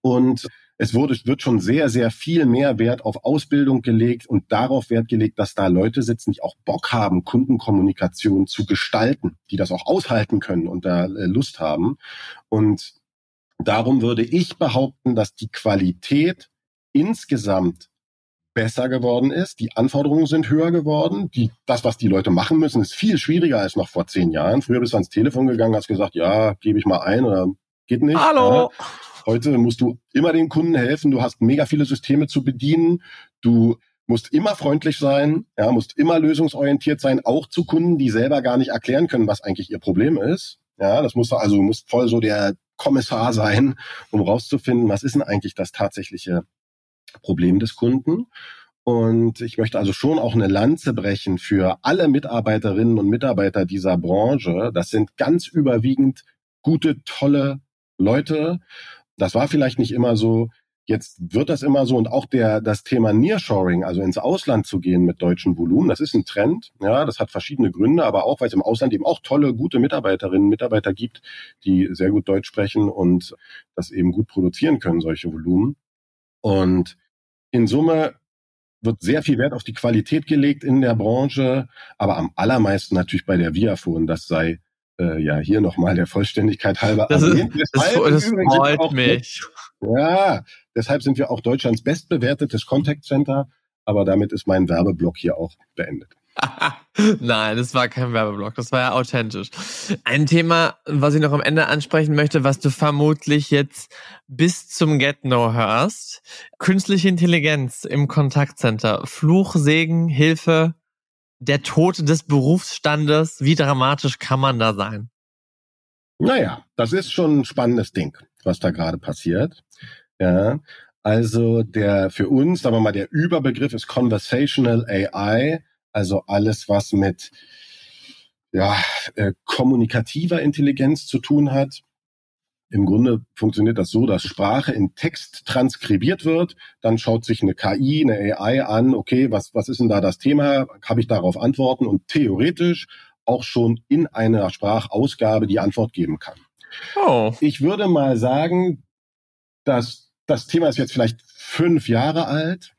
Und es wurde, wird schon sehr, sehr viel mehr Wert auf Ausbildung gelegt und darauf Wert gelegt, dass da Leute sitzen, die auch Bock haben, Kundenkommunikation zu gestalten, die das auch aushalten können und da äh, Lust haben. Und darum würde ich behaupten, dass die Qualität insgesamt besser geworden ist. Die Anforderungen sind höher geworden. Die, das, was die Leute machen müssen, ist viel schwieriger als noch vor zehn Jahren. Früher bist du ans Telefon gegangen, hast gesagt, ja, gebe ich mal ein oder geht nicht. Hallo. Ja. Heute musst du immer den Kunden helfen. Du hast mega viele Systeme zu bedienen. Du musst immer freundlich sein, ja, musst immer lösungsorientiert sein, auch zu Kunden, die selber gar nicht erklären können, was eigentlich ihr Problem ist. Ja, das musst du also, du musst voll so der Kommissar sein, um rauszufinden, was ist denn eigentlich das tatsächliche Problem des Kunden. Und ich möchte also schon auch eine Lanze brechen für alle Mitarbeiterinnen und Mitarbeiter dieser Branche. Das sind ganz überwiegend gute, tolle Leute. Das war vielleicht nicht immer so. Jetzt wird das immer so und auch der, das Thema Nearshoring, also ins Ausland zu gehen mit deutschen Volumen, das ist ein Trend. Ja, das hat verschiedene Gründe, aber auch, weil es im Ausland eben auch tolle, gute Mitarbeiterinnen und Mitarbeiter gibt, die sehr gut Deutsch sprechen und das eben gut produzieren können, solche Volumen. Und in Summe wird sehr viel Wert auf die Qualität gelegt in der Branche, aber am allermeisten natürlich bei der Viafone. Das sei äh, ja hier nochmal der Vollständigkeit halber das erwähnt. Ist, das, das freut mich. Ja, deshalb sind wir auch Deutschlands bestbewertetes Contact Center, aber damit ist mein Werbeblock hier auch beendet. Nein, das war kein Werbeblock, das war ja authentisch. Ein Thema, was ich noch am Ende ansprechen möchte, was du vermutlich jetzt bis zum Get-No hörst. Künstliche Intelligenz im Kontaktcenter. Fluch, Segen, Hilfe, der Tod des Berufsstandes. Wie dramatisch kann man da sein? Naja, das ist schon ein spannendes Ding, was da gerade passiert. Ja, also der für uns, sagen wir mal, der Überbegriff ist Conversational AI also alles, was mit ja, äh, kommunikativer Intelligenz zu tun hat. Im Grunde funktioniert das so, dass Sprache in Text transkribiert wird. Dann schaut sich eine KI, eine AI an, okay, was, was ist denn da das Thema? Habe ich darauf Antworten? Und theoretisch auch schon in einer Sprachausgabe die Antwort geben kann. Oh. Ich würde mal sagen, dass das Thema ist jetzt vielleicht fünf Jahre alt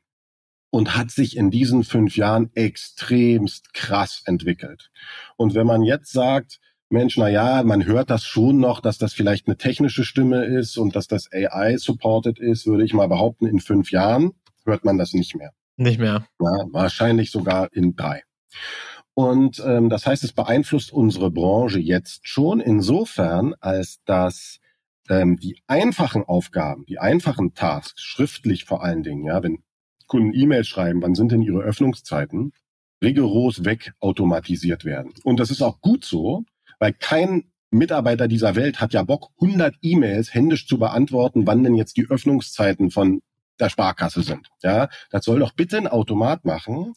und hat sich in diesen fünf Jahren extremst krass entwickelt. Und wenn man jetzt sagt, Mensch, na ja, man hört das schon noch, dass das vielleicht eine technische Stimme ist und dass das AI supported ist, würde ich mal behaupten, in fünf Jahren hört man das nicht mehr. Nicht mehr. Ja, wahrscheinlich sogar in drei. Und ähm, das heißt, es beeinflusst unsere Branche jetzt schon insofern, als dass ähm, die einfachen Aufgaben, die einfachen Tasks, schriftlich vor allen Dingen, ja, wenn Kunden E-Mails schreiben, wann sind denn ihre Öffnungszeiten, rigoros wegautomatisiert werden. Und das ist auch gut so, weil kein Mitarbeiter dieser Welt hat ja Bock, 100 E-Mails händisch zu beantworten, wann denn jetzt die Öffnungszeiten von der Sparkasse sind. Ja, das soll doch bitte ein Automat machen,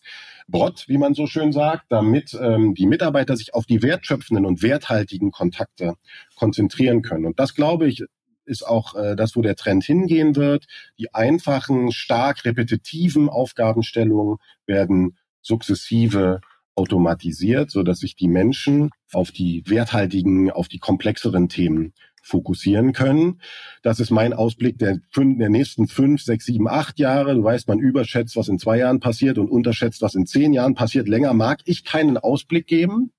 Brot, wie man so schön sagt, damit ähm, die Mitarbeiter sich auf die wertschöpfenden und werthaltigen Kontakte konzentrieren können. Und das glaube ich ist auch äh, das, wo der Trend hingehen wird. Die einfachen, stark repetitiven Aufgabenstellungen werden sukzessive automatisiert, so dass sich die Menschen auf die werthaltigen, auf die komplexeren Themen fokussieren können. Das ist mein Ausblick der, fünf, der nächsten fünf, sechs, sieben, acht Jahre. Du weißt, man überschätzt, was in zwei Jahren passiert und unterschätzt, was in zehn Jahren passiert. Länger mag ich keinen Ausblick geben.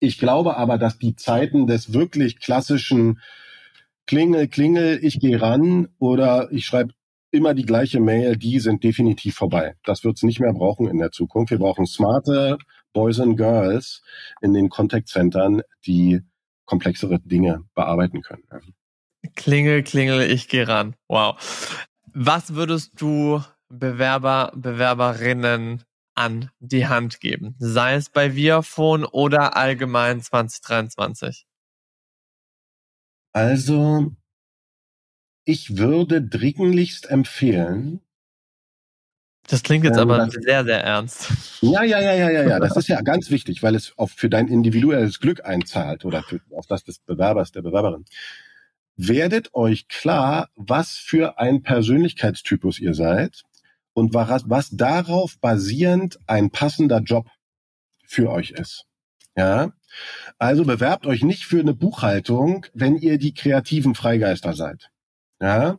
Ich glaube aber, dass die Zeiten des wirklich klassischen Klingel, Klingel, ich gehe ran oder ich schreibe immer die gleiche Mail, die sind definitiv vorbei. Das wird es nicht mehr brauchen in der Zukunft. Wir brauchen smarte Boys and Girls in den Contact Centern, die komplexere Dinge bearbeiten können. Klingel, klingel, ich gehe ran. Wow. Was würdest du Bewerber, Bewerberinnen an die Hand geben? Sei es bei Viafone oder allgemein 2023? Also, ich würde dringlichst empfehlen. Das klingt jetzt ähm, aber sehr, sehr ernst. Ja, ja, ja, ja, ja, ja. Das ist ja ganz wichtig, weil es auf für dein individuelles Glück einzahlt oder für, auf das des Bewerbers, der Bewerberin. Werdet euch klar, was für ein Persönlichkeitstypus ihr seid und was, was darauf basierend ein passender Job für euch ist. Ja, also bewerbt euch nicht für eine Buchhaltung, wenn ihr die kreativen Freigeister seid. Ja,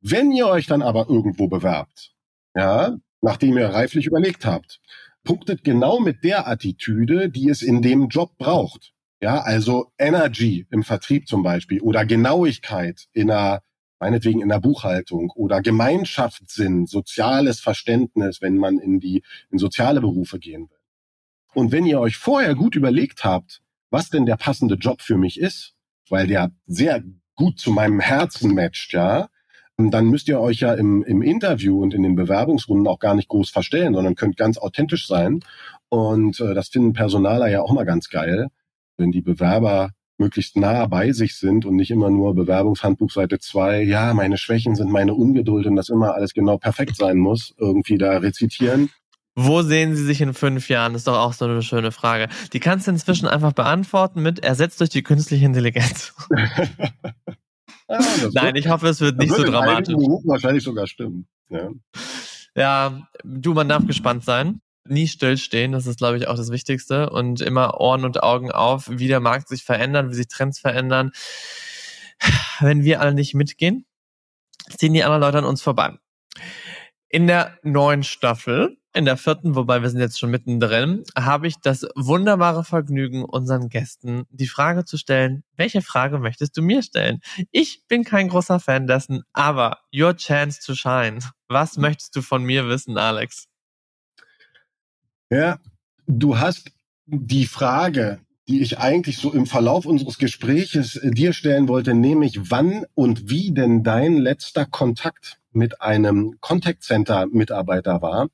wenn ihr euch dann aber irgendwo bewerbt, ja, nachdem ihr reiflich überlegt habt, punktet genau mit der Attitüde, die es in dem Job braucht. Ja, also Energy im Vertrieb zum Beispiel oder Genauigkeit in einer meinetwegen in der Buchhaltung oder Gemeinschaftssinn, soziales Verständnis, wenn man in die in soziale Berufe gehen will. Und wenn ihr euch vorher gut überlegt habt, was denn der passende Job für mich ist, weil der sehr gut zu meinem Herzen matcht, ja, dann müsst ihr euch ja im, im Interview und in den Bewerbungsrunden auch gar nicht groß verstellen, sondern könnt ganz authentisch sein. Und äh, das finden Personaler ja auch mal ganz geil, wenn die Bewerber möglichst nah bei sich sind und nicht immer nur Bewerbungshandbuch Seite 2, ja, meine Schwächen sind meine Ungeduld und dass immer alles genau perfekt sein muss, irgendwie da rezitieren. Wo sehen Sie sich in fünf Jahren? Das ist doch auch so eine schöne Frage. Die kannst du inzwischen einfach beantworten mit ersetzt durch die künstliche Intelligenz. ja, Nein, ich hoffe, es wird nicht so dramatisch. Wahrscheinlich sogar stimmen. Ja. ja, du, man darf gespannt sein nie stillstehen, das ist, glaube ich, auch das Wichtigste. Und immer Ohren und Augen auf, wie der Markt sich verändert, wie sich Trends verändern. Wenn wir alle nicht mitgehen, ziehen die anderen Leute an uns vorbei. In der neuen Staffel, in der vierten, wobei wir sind jetzt schon mittendrin, habe ich das wunderbare Vergnügen, unseren Gästen die Frage zu stellen, welche Frage möchtest du mir stellen? Ich bin kein großer Fan dessen, aber your chance to shine. Was möchtest du von mir wissen, Alex? Ja, du hast die Frage, die ich eigentlich so im Verlauf unseres Gespräches dir stellen wollte, nämlich wann und wie denn dein letzter Kontakt mit einem Contact Center Mitarbeiter war,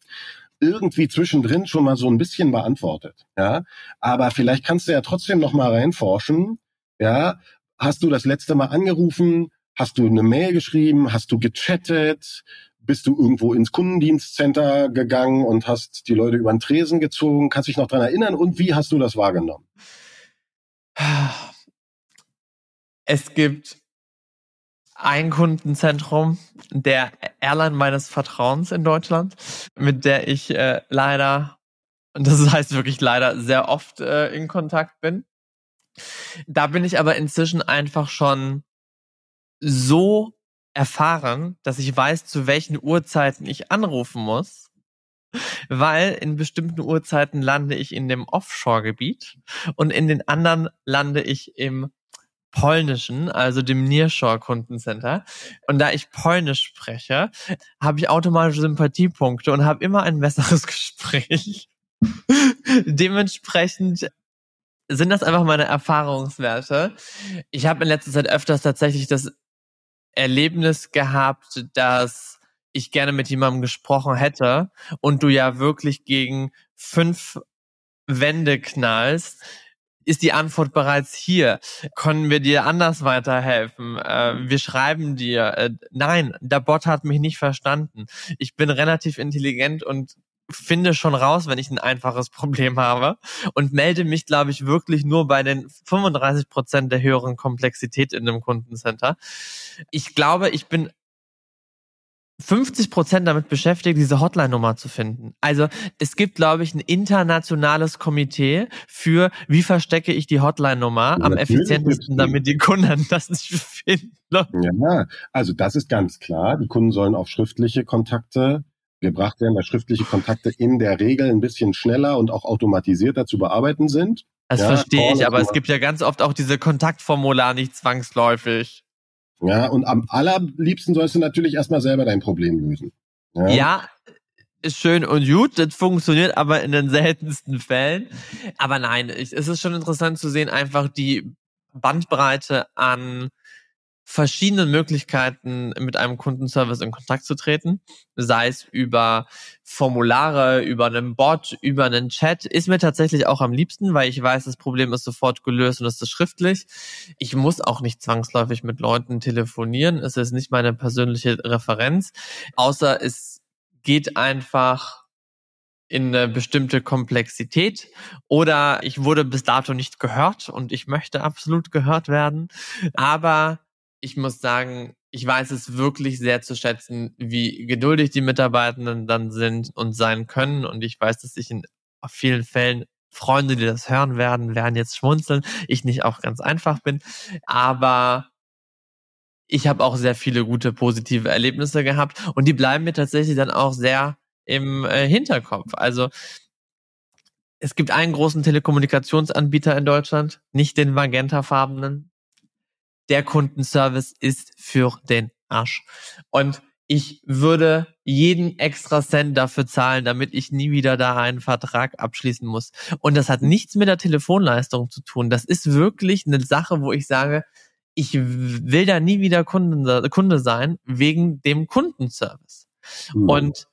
irgendwie zwischendrin schon mal so ein bisschen beantwortet. Ja, aber vielleicht kannst du ja trotzdem noch mal reinforschen. Ja, hast du das letzte Mal angerufen? Hast du eine Mail geschrieben? Hast du gechattet? bist du irgendwo ins Kundendienstcenter gegangen und hast die Leute über den Tresen gezogen? Kannst dich noch dran erinnern? Und wie hast du das wahrgenommen? Es gibt ein Kundenzentrum der Airline meines Vertrauens in Deutschland, mit der ich äh, leider, und das heißt wirklich leider, sehr oft äh, in Kontakt bin. Da bin ich aber inzwischen einfach schon so erfahren, dass ich weiß, zu welchen Uhrzeiten ich anrufen muss, weil in bestimmten Uhrzeiten lande ich in dem Offshore-Gebiet und in den anderen lande ich im polnischen, also dem Nearshore-Kundencenter. Und da ich polnisch spreche, habe ich automatische Sympathiepunkte und habe immer ein besseres Gespräch. Dementsprechend sind das einfach meine Erfahrungswerte. Ich habe in letzter Zeit öfters tatsächlich das Erlebnis gehabt, dass ich gerne mit jemandem gesprochen hätte und du ja wirklich gegen fünf Wände knallst, ist die Antwort bereits hier? Können wir dir anders weiterhelfen? Äh, wir schreiben dir, äh, nein, der Bot hat mich nicht verstanden. Ich bin relativ intelligent und finde schon raus, wenn ich ein einfaches Problem habe und melde mich, glaube ich, wirklich nur bei den 35 Prozent der höheren Komplexität in einem Kundencenter. Ich glaube, ich bin 50 Prozent damit beschäftigt, diese Hotline-Nummer zu finden. Also es gibt, glaube ich, ein internationales Komitee für, wie verstecke ich die Hotline-Nummer am effizientesten, damit die Kunden das nicht finden. Ja, also das ist ganz klar. Die Kunden sollen auf schriftliche Kontakte gebracht werden, weil schriftliche Kontakte in der Regel ein bisschen schneller und auch automatisierter zu bearbeiten sind. Das ja, verstehe ich, aber es gibt ja ganz oft auch diese Kontaktformular nicht zwangsläufig. Ja, und am allerliebsten sollst du natürlich erstmal selber dein Problem lösen. Ja. ja, ist schön und gut, das funktioniert aber in den seltensten Fällen. Aber nein, es ist schon interessant zu sehen, einfach die Bandbreite an verschiedenen Möglichkeiten, mit einem Kundenservice in Kontakt zu treten, sei es über Formulare, über einen Bot, über einen Chat, ist mir tatsächlich auch am liebsten, weil ich weiß, das Problem ist sofort gelöst und es ist schriftlich. Ich muss auch nicht zwangsläufig mit Leuten telefonieren, es ist nicht meine persönliche Referenz, außer es geht einfach in eine bestimmte Komplexität. Oder ich wurde bis dato nicht gehört und ich möchte absolut gehört werden. Aber ich muss sagen, ich weiß es wirklich sehr zu schätzen, wie geduldig die Mitarbeitenden dann sind und sein können. Und ich weiß, dass ich in vielen Fällen Freunde, die das hören werden, werden jetzt schmunzeln. Ich nicht auch ganz einfach bin. Aber ich habe auch sehr viele gute positive Erlebnisse gehabt und die bleiben mir tatsächlich dann auch sehr im äh, Hinterkopf. Also es gibt einen großen Telekommunikationsanbieter in Deutschland, nicht den magentafarbenen, der Kundenservice ist für den Arsch. Und ich würde jeden extra Cent dafür zahlen, damit ich nie wieder da einen Vertrag abschließen muss. Und das hat nichts mit der Telefonleistung zu tun. Das ist wirklich eine Sache, wo ich sage, ich will da nie wieder Kunde, Kunde sein wegen dem Kundenservice. Mhm. Und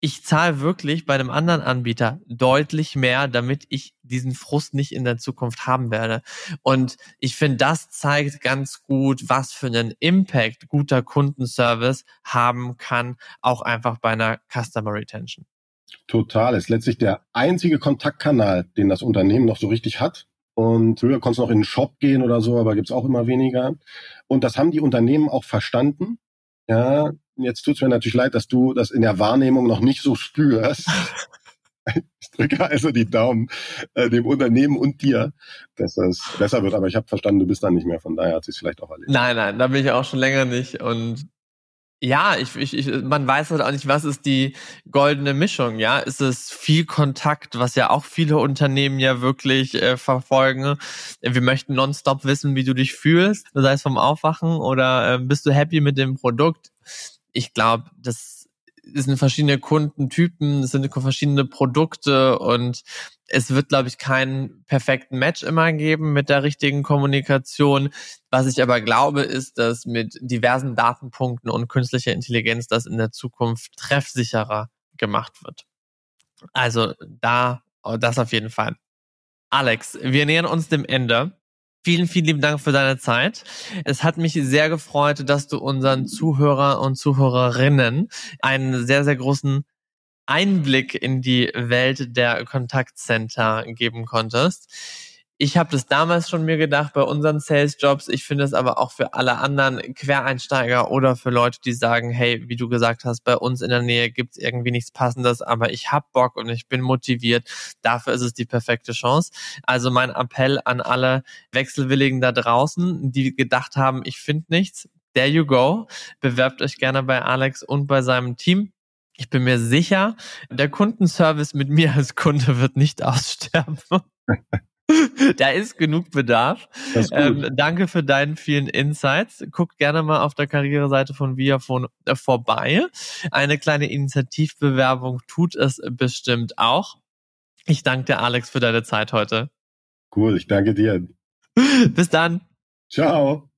ich zahle wirklich bei einem anderen Anbieter deutlich mehr, damit ich diesen Frust nicht in der Zukunft haben werde. Und ich finde, das zeigt ganz gut, was für einen Impact guter Kundenservice haben kann, auch einfach bei einer Customer Retention. Total. Ist letztlich der einzige Kontaktkanal, den das Unternehmen noch so richtig hat. Und früher konntest du noch in den Shop gehen oder so, aber gibt's auch immer weniger. Und das haben die Unternehmen auch verstanden. Ja, Jetzt tut es mir natürlich leid, dass du das in der Wahrnehmung noch nicht so spürst. Ich drücke also die Daumen äh, dem Unternehmen und dir, dass das besser wird. Aber ich habe verstanden, du bist da nicht mehr. Von daher hat sich vielleicht auch erledigt. Nein, nein, da bin ich auch schon länger nicht. Und ja, ich, ich, ich, man weiß halt auch nicht, was ist die goldene Mischung, ja? Ist es viel Kontakt, was ja auch viele Unternehmen ja wirklich äh, verfolgen? Wir möchten nonstop wissen, wie du dich fühlst, sei es vom Aufwachen oder äh, bist du happy mit dem Produkt? Ich glaube, das sind verschiedene Kundentypen, es sind verschiedene Produkte und es wird, glaube ich, keinen perfekten Match immer geben mit der richtigen Kommunikation. Was ich aber glaube, ist, dass mit diversen Datenpunkten und künstlicher Intelligenz das in der Zukunft treffsicherer gemacht wird. Also da, das auf jeden Fall. Alex, wir nähern uns dem Ende. Vielen, vielen lieben Dank für deine Zeit. Es hat mich sehr gefreut, dass du unseren Zuhörer und Zuhörerinnen einen sehr, sehr großen Einblick in die Welt der Kontaktcenter geben konntest ich habe das damals schon mir gedacht bei unseren Sales-Jobs. Ich finde es aber auch für alle anderen Quereinsteiger oder für Leute, die sagen, hey, wie du gesagt hast, bei uns in der Nähe gibt's irgendwie nichts Passendes, aber ich hab Bock und ich bin motiviert. Dafür ist es die perfekte Chance. Also mein Appell an alle Wechselwilligen da draußen, die gedacht haben, ich finde nichts. There you go. Bewerbt euch gerne bei Alex und bei seinem Team. Ich bin mir sicher, der Kundenservice mit mir als Kunde wird nicht aussterben. da ist genug Bedarf. Ist ähm, danke für deinen vielen Insights. Guckt gerne mal auf der Karriereseite von Viafone äh, vorbei. Eine kleine Initiativbewerbung tut es bestimmt auch. Ich danke dir, Alex, für deine Zeit heute. Cool, ich danke dir. Bis dann. Ciao.